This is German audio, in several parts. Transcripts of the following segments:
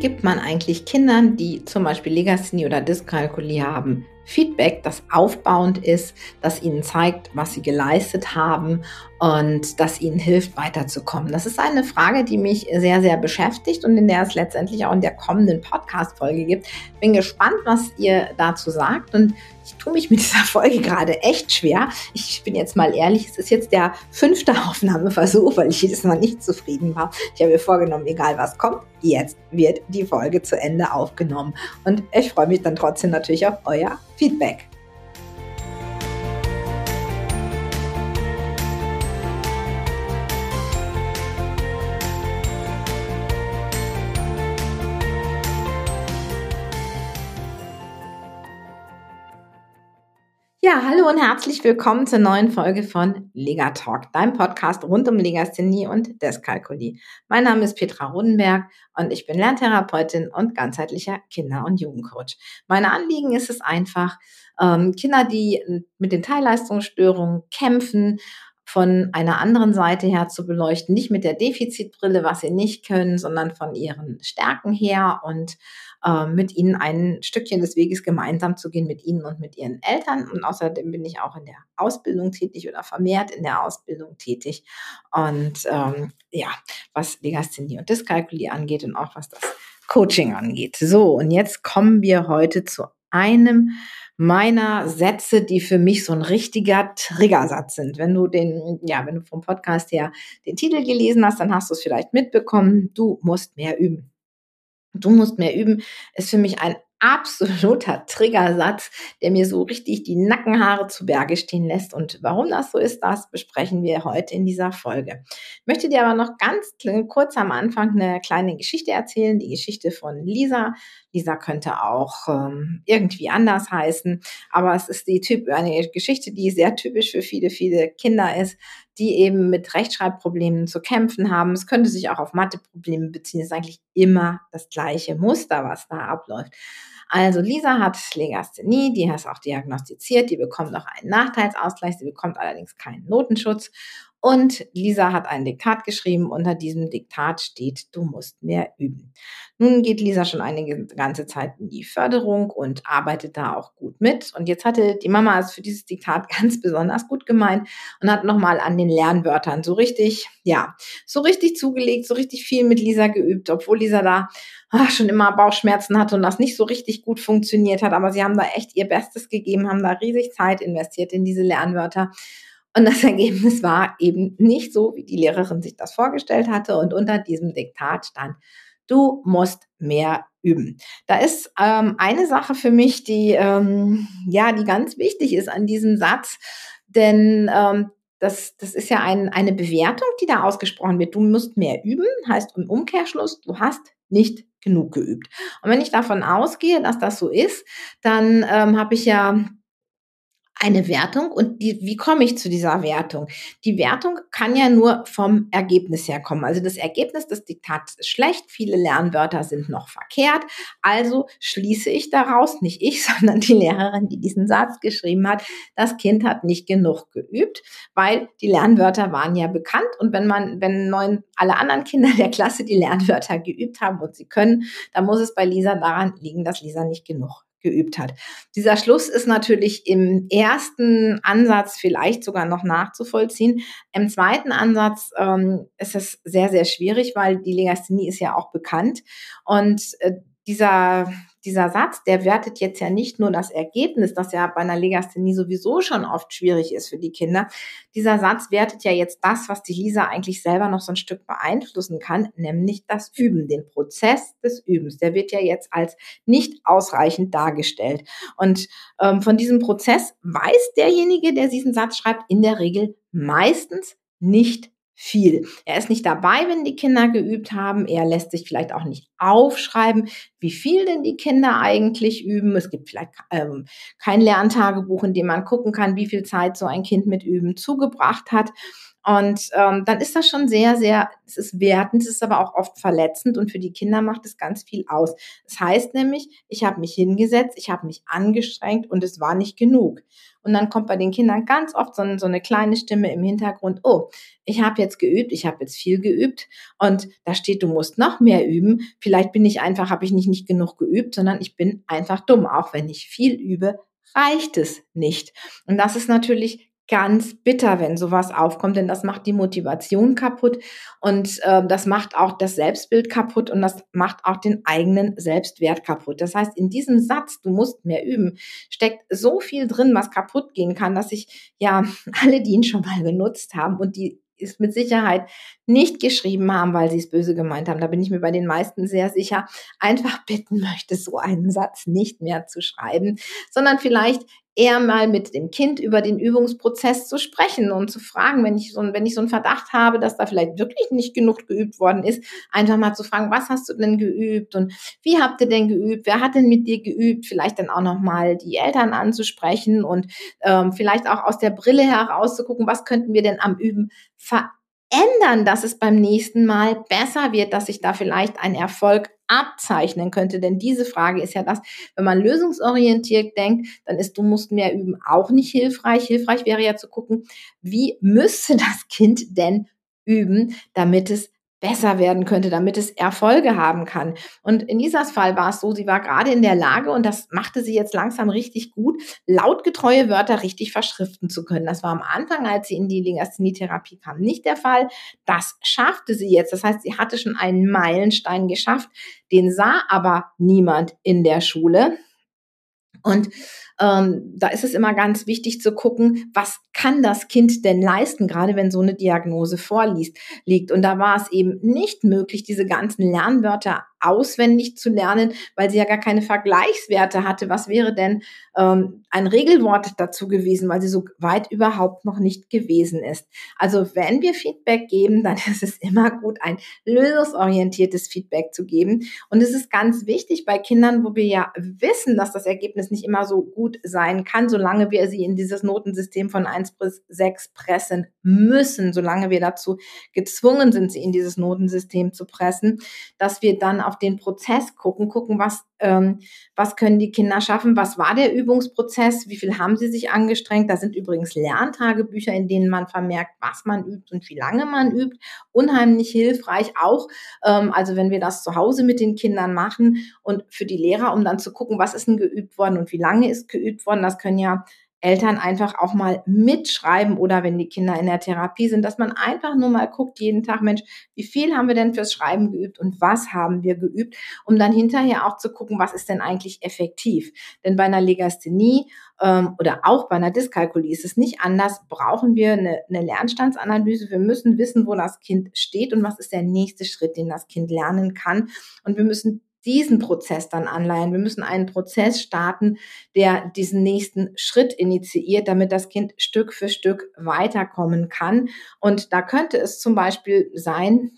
gibt man eigentlich Kindern, die zum Beispiel Legasthenie oder Dyskalkulie haben, Feedback, das aufbauend ist, das ihnen zeigt, was sie geleistet haben und das ihnen hilft, weiterzukommen? Das ist eine Frage, die mich sehr, sehr beschäftigt und in der es letztendlich auch in der kommenden Podcast-Folge gibt. Bin gespannt, was ihr dazu sagt und ich tue mich mit dieser Folge gerade echt schwer. Ich bin jetzt mal ehrlich, es ist jetzt der fünfte Aufnahmeversuch, weil ich jedes Mal nicht zufrieden war. Ich habe mir vorgenommen, egal was kommt, jetzt wird die Folge zu Ende aufgenommen. Und ich freue mich dann trotzdem natürlich auf euer Feedback. Ja, hallo und herzlich willkommen zur neuen Folge von Lega Talk, deinem Podcast rund um Legasthenie und Deskalkulie. Mein Name ist Petra Rodenberg und ich bin Lerntherapeutin und ganzheitlicher Kinder- und Jugendcoach. Meine Anliegen ist es einfach, ähm, Kinder, die mit den Teilleistungsstörungen kämpfen, von einer anderen Seite her zu beleuchten, nicht mit der Defizitbrille, was sie nicht können, sondern von ihren Stärken her und äh, mit ihnen ein Stückchen des Weges gemeinsam zu gehen, mit ihnen und mit ihren Eltern. Und außerdem bin ich auch in der Ausbildung tätig oder vermehrt in der Ausbildung tätig. Und ähm, ja, was Legasthenie und Dyskalkulie angeht und auch was das Coaching angeht. So, und jetzt kommen wir heute zu einem meiner Sätze, die für mich so ein richtiger Triggersatz sind. Wenn du den, ja, wenn du vom Podcast her den Titel gelesen hast, dann hast du es vielleicht mitbekommen. Du musst mehr üben. Du musst mehr üben, ist für mich ein absoluter Triggersatz, der mir so richtig die Nackenhaare zu Berge stehen lässt. Und warum das so ist, das besprechen wir heute in dieser Folge. Ich möchte dir aber noch ganz kurz am Anfang eine kleine Geschichte erzählen, die Geschichte von Lisa. Lisa könnte auch ähm, irgendwie anders heißen, aber es ist die typ eine Geschichte, die sehr typisch für viele, viele Kinder ist, die eben mit Rechtschreibproblemen zu kämpfen haben. Es könnte sich auch auf Matheprobleme beziehen. Es ist eigentlich immer das gleiche Muster, was da abläuft. Also Lisa hat Legasthenie, die ist auch diagnostiziert, die bekommt auch einen Nachteilsausgleich, sie bekommt allerdings keinen Notenschutz und Lisa hat ein Diktat geschrieben. Unter diesem Diktat steht, du musst mehr üben. Nun geht Lisa schon eine ganze Zeit in die Förderung und arbeitet da auch gut mit. Und jetzt hatte die Mama es für dieses Diktat ganz besonders gut gemeint und hat nochmal an den Lernwörtern so richtig, ja, so richtig zugelegt, so richtig viel mit Lisa geübt, obwohl Lisa da ach, schon immer Bauchschmerzen hatte und das nicht so richtig gut funktioniert hat. Aber sie haben da echt ihr Bestes gegeben, haben da riesig Zeit investiert in diese Lernwörter. Und das Ergebnis war eben nicht so, wie die Lehrerin sich das vorgestellt hatte. Und unter diesem Diktat stand, du musst mehr üben. Da ist ähm, eine Sache für mich, die ähm, ja, die ganz wichtig ist an diesem Satz, denn ähm, das, das ist ja ein, eine Bewertung, die da ausgesprochen wird. Du musst mehr üben, heißt im Umkehrschluss, du hast nicht genug geübt. Und wenn ich davon ausgehe, dass das so ist, dann ähm, habe ich ja eine Wertung und die, wie komme ich zu dieser Wertung? Die Wertung kann ja nur vom Ergebnis herkommen. Also das Ergebnis des Diktats ist schlecht, viele Lernwörter sind noch verkehrt. Also schließe ich daraus, nicht ich, sondern die Lehrerin, die diesen Satz geschrieben hat, das Kind hat nicht genug geübt, weil die Lernwörter waren ja bekannt und wenn man, wenn neun, alle anderen Kinder der Klasse die Lernwörter geübt haben und sie können, dann muss es bei Lisa daran liegen, dass Lisa nicht genug geübt hat. Dieser Schluss ist natürlich im ersten Ansatz vielleicht sogar noch nachzuvollziehen. Im zweiten Ansatz ähm, ist es sehr, sehr schwierig, weil die Legasthenie ist ja auch bekannt und äh, dieser dieser Satz, der wertet jetzt ja nicht nur das Ergebnis, das ja bei einer Legasthenie sowieso schon oft schwierig ist für die Kinder. Dieser Satz wertet ja jetzt das, was die Lisa eigentlich selber noch so ein Stück beeinflussen kann, nämlich das Üben, den Prozess des Übens. Der wird ja jetzt als nicht ausreichend dargestellt. Und ähm, von diesem Prozess weiß derjenige, der diesen Satz schreibt, in der Regel meistens nicht viel. Er ist nicht dabei, wenn die Kinder geübt haben. Er lässt sich vielleicht auch nicht aufschreiben, wie viel denn die Kinder eigentlich üben. Es gibt vielleicht ähm, kein Lerntagebuch, in dem man gucken kann, wie viel Zeit so ein Kind mit Üben zugebracht hat. Und ähm, dann ist das schon sehr, sehr, es ist wertend, es ist aber auch oft verletzend und für die Kinder macht es ganz viel aus. Das heißt nämlich, ich habe mich hingesetzt, ich habe mich angestrengt und es war nicht genug. Und dann kommt bei den Kindern ganz oft so, so eine kleine Stimme im Hintergrund, oh, ich habe jetzt geübt, ich habe jetzt viel geübt und da steht, du musst noch mehr üben. Vielleicht bin ich einfach, habe ich nicht, nicht genug geübt, sondern ich bin einfach dumm. Auch wenn ich viel übe, reicht es nicht. Und das ist natürlich ganz bitter, wenn sowas aufkommt, denn das macht die Motivation kaputt und äh, das macht auch das Selbstbild kaputt und das macht auch den eigenen Selbstwert kaputt. Das heißt, in diesem Satz, du musst mehr üben, steckt so viel drin, was kaputt gehen kann, dass ich ja alle, die ihn schon mal genutzt haben und die ist mit Sicherheit nicht geschrieben haben, weil sie es böse gemeint haben. Da bin ich mir bei den meisten sehr sicher. Einfach bitten möchte, so einen Satz nicht mehr zu schreiben, sondern vielleicht eher mal mit dem Kind über den Übungsprozess zu sprechen und zu fragen, wenn ich so, wenn ich so einen Verdacht habe, dass da vielleicht wirklich nicht genug geübt worden ist, einfach mal zu fragen, was hast du denn geübt und wie habt ihr denn geübt? Wer hat denn mit dir geübt? Vielleicht dann auch noch mal die Eltern anzusprechen und ähm, vielleicht auch aus der Brille heraus zu gucken, was könnten wir denn am Üben verändern? ändern, dass es beim nächsten Mal besser wird, dass sich da vielleicht ein Erfolg abzeichnen könnte. Denn diese Frage ist ja das, wenn man lösungsorientiert denkt, dann ist du musst mehr üben auch nicht hilfreich. Hilfreich wäre ja zu gucken, wie müsste das Kind denn üben, damit es besser werden könnte, damit es Erfolge haben kann. Und in dieser Fall war es so, sie war gerade in der Lage, und das machte sie jetzt langsam richtig gut, lautgetreue Wörter richtig verschriften zu können. Das war am Anfang, als sie in die Legasthenie-Therapie kam, nicht der Fall. Das schaffte sie jetzt. Das heißt, sie hatte schon einen Meilenstein geschafft. Den sah aber niemand in der Schule. Und ähm, da ist es immer ganz wichtig zu gucken, was kann das Kind denn leisten, gerade wenn so eine Diagnose vorliegt. Liegt. Und da war es eben nicht möglich, diese ganzen Lernwörter auswendig zu lernen, weil sie ja gar keine Vergleichswerte hatte. Was wäre denn ähm, ein Regelwort dazu gewesen, weil sie so weit überhaupt noch nicht gewesen ist. Also wenn wir Feedback geben, dann ist es immer gut, ein lösungsorientiertes Feedback zu geben. Und es ist ganz wichtig bei Kindern, wo wir ja wissen, dass das Ergebnis nicht immer so gut sein kann, solange wir sie in dieses Notensystem von 1 bis 6 pressen müssen, solange wir dazu gezwungen sind, sie in dieses Notensystem zu pressen, dass wir dann auf den Prozess gucken, gucken, was, ähm, was können die Kinder schaffen, was war der Übungsprozess, wie viel haben sie sich angestrengt. Da sind übrigens Lerntagebücher, in denen man vermerkt, was man übt und wie lange man übt. Unheimlich hilfreich auch, ähm, also wenn wir das zu Hause mit den Kindern machen und für die Lehrer, um dann zu gucken, was ist denn geübt worden und wie lange ist geübt worden. Das können ja Eltern einfach auch mal mitschreiben oder wenn die Kinder in der Therapie sind, dass man einfach nur mal guckt jeden Tag, Mensch, wie viel haben wir denn fürs Schreiben geübt und was haben wir geübt, um dann hinterher auch zu gucken, was ist denn eigentlich effektiv. Denn bei einer Legasthenie ähm, oder auch bei einer Dyskalkulie ist es nicht anders, brauchen wir eine, eine Lernstandsanalyse. Wir müssen wissen, wo das Kind steht und was ist der nächste Schritt, den das Kind lernen kann. Und wir müssen diesen Prozess dann anleihen. Wir müssen einen Prozess starten, der diesen nächsten Schritt initiiert, damit das Kind Stück für Stück weiterkommen kann. Und da könnte es zum Beispiel sein,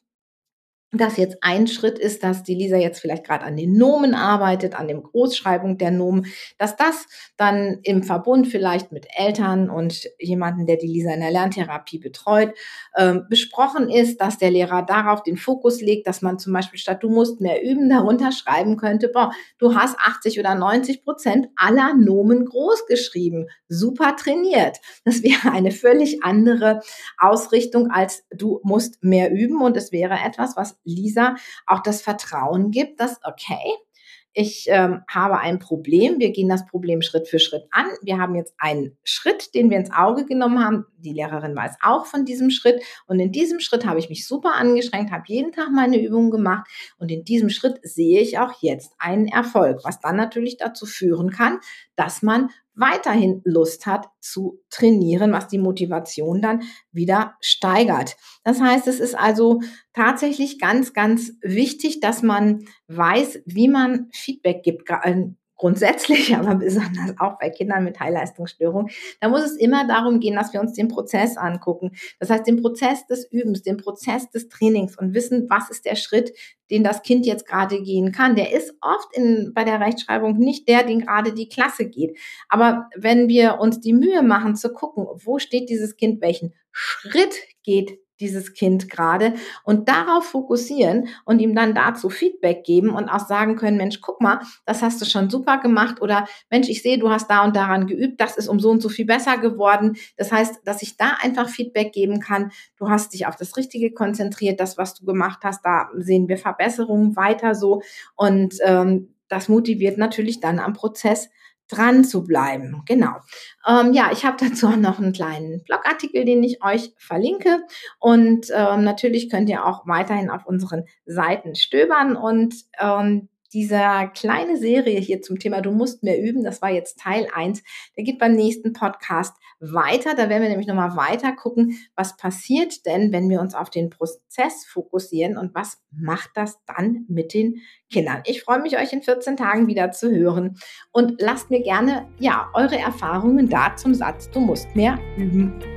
dass jetzt ein Schritt ist, dass die Lisa jetzt vielleicht gerade an den Nomen arbeitet, an dem Großschreibung der Nomen, dass das dann im Verbund vielleicht mit Eltern und jemanden, der die Lisa in der Lerntherapie betreut, äh, besprochen ist, dass der Lehrer darauf den Fokus legt, dass man zum Beispiel statt du musst mehr üben, darunter schreiben könnte, boah, du hast 80 oder 90 Prozent aller Nomen groß geschrieben, super trainiert. Das wäre eine völlig andere Ausrichtung als du musst mehr üben und es wäre etwas, was Lisa auch das Vertrauen gibt, dass, okay, ich ähm, habe ein Problem, wir gehen das Problem Schritt für Schritt an. Wir haben jetzt einen Schritt, den wir ins Auge genommen haben. Die Lehrerin weiß auch von diesem Schritt. Und in diesem Schritt habe ich mich super angeschränkt, habe jeden Tag meine Übungen gemacht. Und in diesem Schritt sehe ich auch jetzt einen Erfolg, was dann natürlich dazu führen kann, dass man weiterhin Lust hat zu trainieren, was die Motivation dann wieder steigert. Das heißt, es ist also tatsächlich ganz, ganz wichtig, dass man weiß, wie man Feedback gibt. Grundsätzlich, aber besonders auch bei Kindern mit Teilleistungsstörung, da muss es immer darum gehen, dass wir uns den Prozess angucken. Das heißt, den Prozess des Übens, den Prozess des Trainings und wissen, was ist der Schritt, den das Kind jetzt gerade gehen kann. Der ist oft in, bei der Rechtschreibung nicht der, den gerade die Klasse geht. Aber wenn wir uns die Mühe machen zu gucken, wo steht dieses Kind, welchen Schritt geht dieses Kind gerade und darauf fokussieren und ihm dann dazu Feedback geben und auch sagen können, Mensch, guck mal, das hast du schon super gemacht oder Mensch, ich sehe, du hast da und daran geübt, das ist um so und so viel besser geworden. Das heißt, dass ich da einfach Feedback geben kann. Du hast dich auf das Richtige konzentriert, das, was du gemacht hast, da sehen wir Verbesserungen weiter so und ähm, das motiviert natürlich dann am Prozess dran zu bleiben. Genau. Ähm, ja, ich habe dazu auch noch einen kleinen Blogartikel, den ich euch verlinke. Und ähm, natürlich könnt ihr auch weiterhin auf unseren Seiten stöbern und ähm, dieser kleine Serie hier zum Thema Du musst mehr üben, das war jetzt Teil 1, der geht beim nächsten Podcast weiter. Da werden wir nämlich nochmal weiter gucken, was passiert denn, wenn wir uns auf den Prozess fokussieren und was macht das dann mit den Kindern. Ich freue mich, euch in 14 Tagen wieder zu hören und lasst mir gerne, ja, eure Erfahrungen da zum Satz, du musst mehr üben